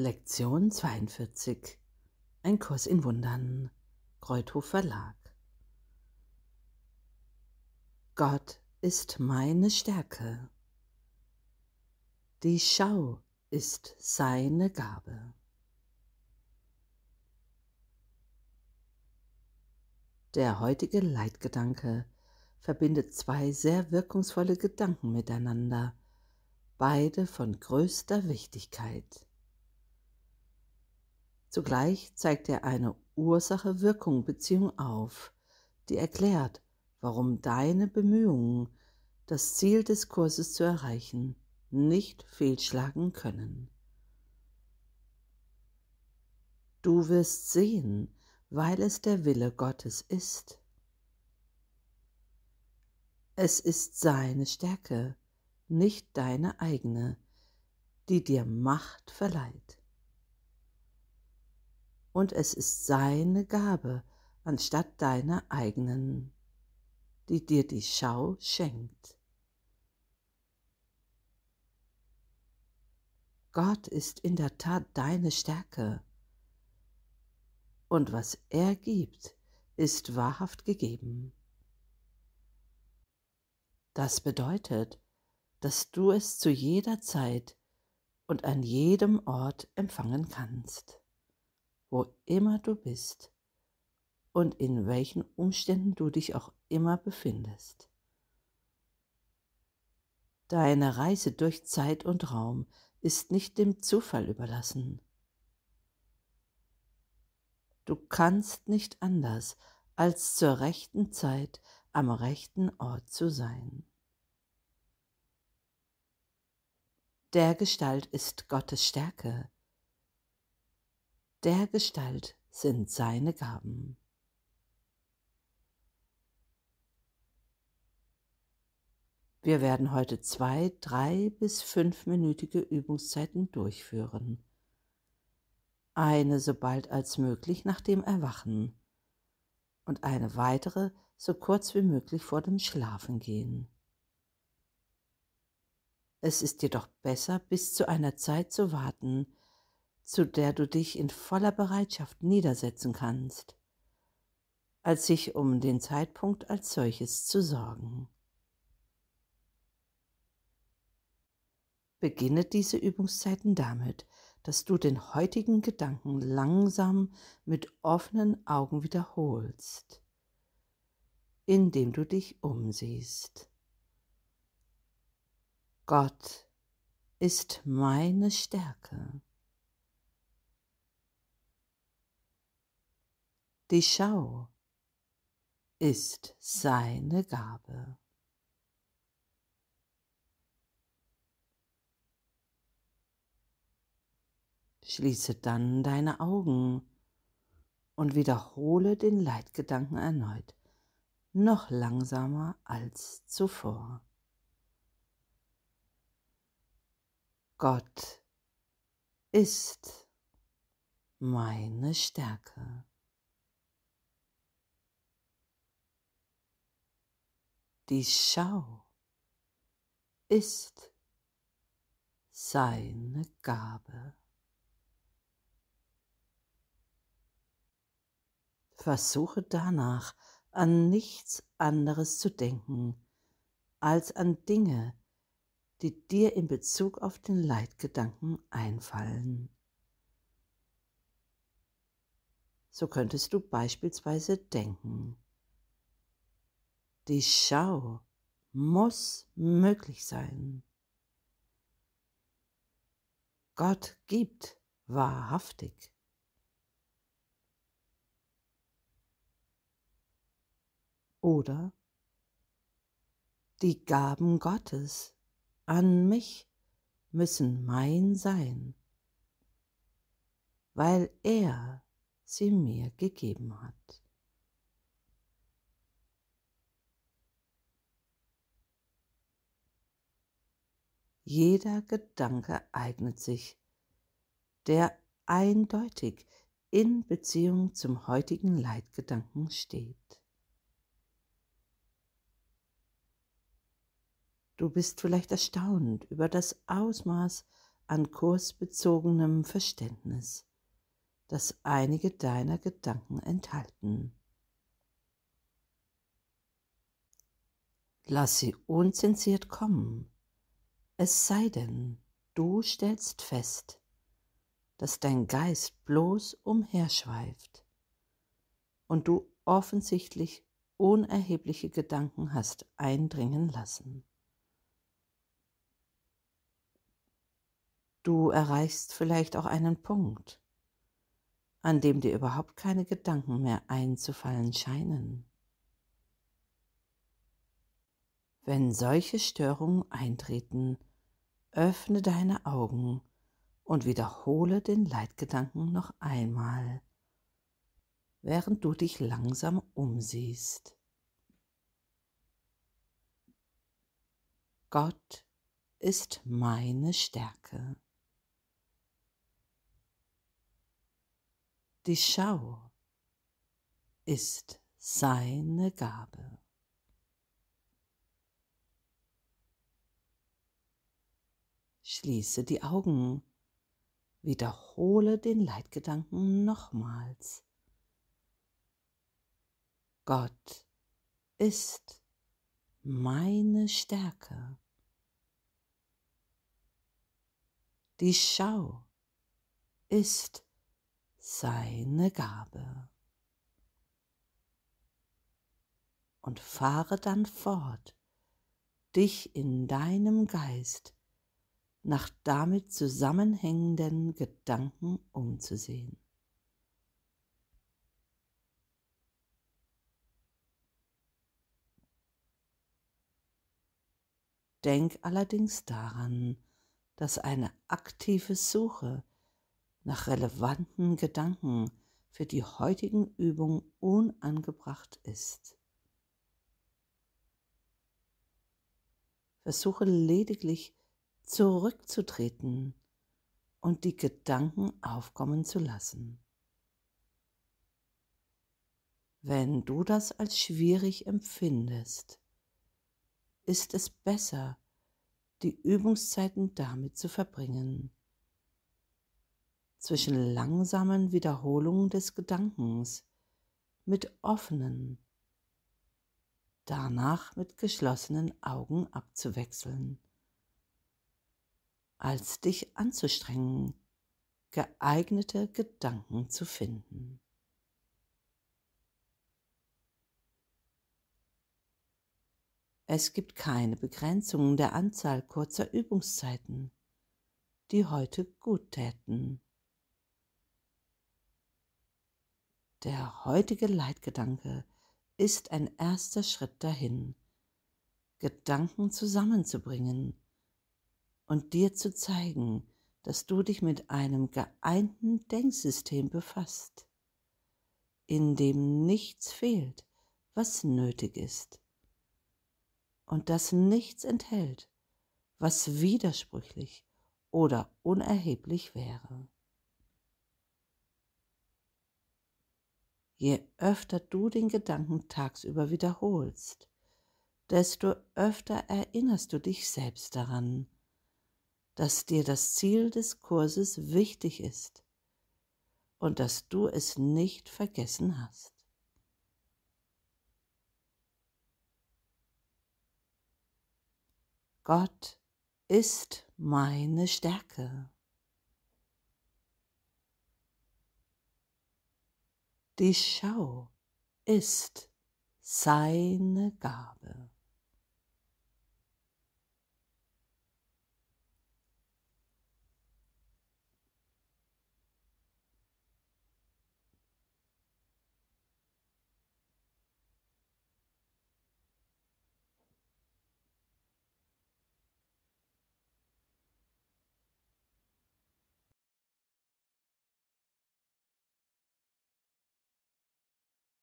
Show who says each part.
Speaker 1: Lektion 42 Ein Kurs in Wundern Kreuthof Verlag Gott ist meine Stärke. Die Schau ist seine Gabe. Der heutige Leitgedanke verbindet zwei sehr wirkungsvolle Gedanken miteinander, beide von größter Wichtigkeit. Zugleich zeigt er eine Ursache-Wirkung-Beziehung auf, die erklärt, warum deine Bemühungen, das Ziel des Kurses zu erreichen, nicht fehlschlagen können. Du wirst sehen, weil es der Wille Gottes ist. Es ist seine Stärke, nicht deine eigene, die dir Macht verleiht. Und es ist seine Gabe anstatt deiner eigenen, die dir die Schau schenkt. Gott ist in der Tat deine Stärke. Und was er gibt, ist wahrhaft gegeben. Das bedeutet, dass du es zu jeder Zeit und an jedem Ort empfangen kannst, wo immer du bist und in welchen Umständen du dich auch immer befindest. Deine Reise durch Zeit und Raum ist nicht dem Zufall überlassen. Du kannst nicht anders, als zur rechten Zeit am rechten Ort zu sein. Der Gestalt ist Gottes Stärke. Der Gestalt sind seine Gaben. Wir werden heute zwei, drei bis fünfminütige Übungszeiten durchführen. Eine so bald als möglich nach dem Erwachen und eine weitere so kurz wie möglich vor dem Schlafengehen. Es ist jedoch besser, bis zu einer Zeit zu warten, zu der du dich in voller Bereitschaft niedersetzen kannst, als sich um den Zeitpunkt als solches zu sorgen. Beginne diese Übungszeiten damit, dass du den heutigen Gedanken langsam mit offenen Augen wiederholst, indem du dich umsiehst. Gott ist meine Stärke. Die Schau ist seine Gabe. Schließe dann deine Augen und wiederhole den Leitgedanken erneut, noch langsamer als zuvor. Gott ist meine Stärke. Die Schau ist seine Gabe. Versuche danach an nichts anderes zu denken als an Dinge, die dir in Bezug auf den Leitgedanken einfallen. So könntest du beispielsweise denken, die Schau muss möglich sein. Gott gibt wahrhaftig. Oder die Gaben Gottes an mich müssen mein sein, weil er sie mir gegeben hat. Jeder Gedanke eignet sich, der eindeutig in Beziehung zum heutigen Leitgedanken steht. Du bist vielleicht erstaunt über das Ausmaß an kursbezogenem Verständnis, das einige deiner Gedanken enthalten. Lass sie unzensiert kommen, es sei denn, du stellst fest, dass dein Geist bloß umherschweift und du offensichtlich unerhebliche Gedanken hast eindringen lassen. Du erreichst vielleicht auch einen Punkt, an dem dir überhaupt keine Gedanken mehr einzufallen scheinen. Wenn solche Störungen eintreten, öffne deine Augen und wiederhole den Leitgedanken noch einmal, während du dich langsam umsiehst. Gott ist meine Stärke. Die Schau ist seine Gabe. Schließe die Augen, wiederhole den Leitgedanken nochmals. Gott ist meine Stärke. Die Schau ist seine Gabe. Und fahre dann fort, dich in deinem Geist nach damit zusammenhängenden Gedanken umzusehen. Denk allerdings daran, dass eine aktive Suche nach relevanten Gedanken für die heutigen Übung unangebracht ist. Versuche lediglich zurückzutreten und die Gedanken aufkommen zu lassen. Wenn du das als schwierig empfindest, ist es besser, die Übungszeiten damit zu verbringen, zwischen langsamen Wiederholungen des Gedankens mit offenen, danach mit geschlossenen Augen abzuwechseln, als dich anzustrengen, geeignete Gedanken zu finden. Es gibt keine Begrenzung der Anzahl kurzer Übungszeiten, die heute gut täten. Der heutige Leitgedanke ist ein erster Schritt dahin, Gedanken zusammenzubringen und dir zu zeigen, dass du dich mit einem geeinten Denksystem befasst, in dem nichts fehlt, was nötig ist, und das nichts enthält, was widersprüchlich oder unerheblich wäre. Je öfter du den Gedanken tagsüber wiederholst, desto öfter erinnerst du dich selbst daran, dass dir das Ziel des Kurses wichtig ist und dass du es nicht vergessen hast. Gott ist meine Stärke. Die Schau ist seine Gabe.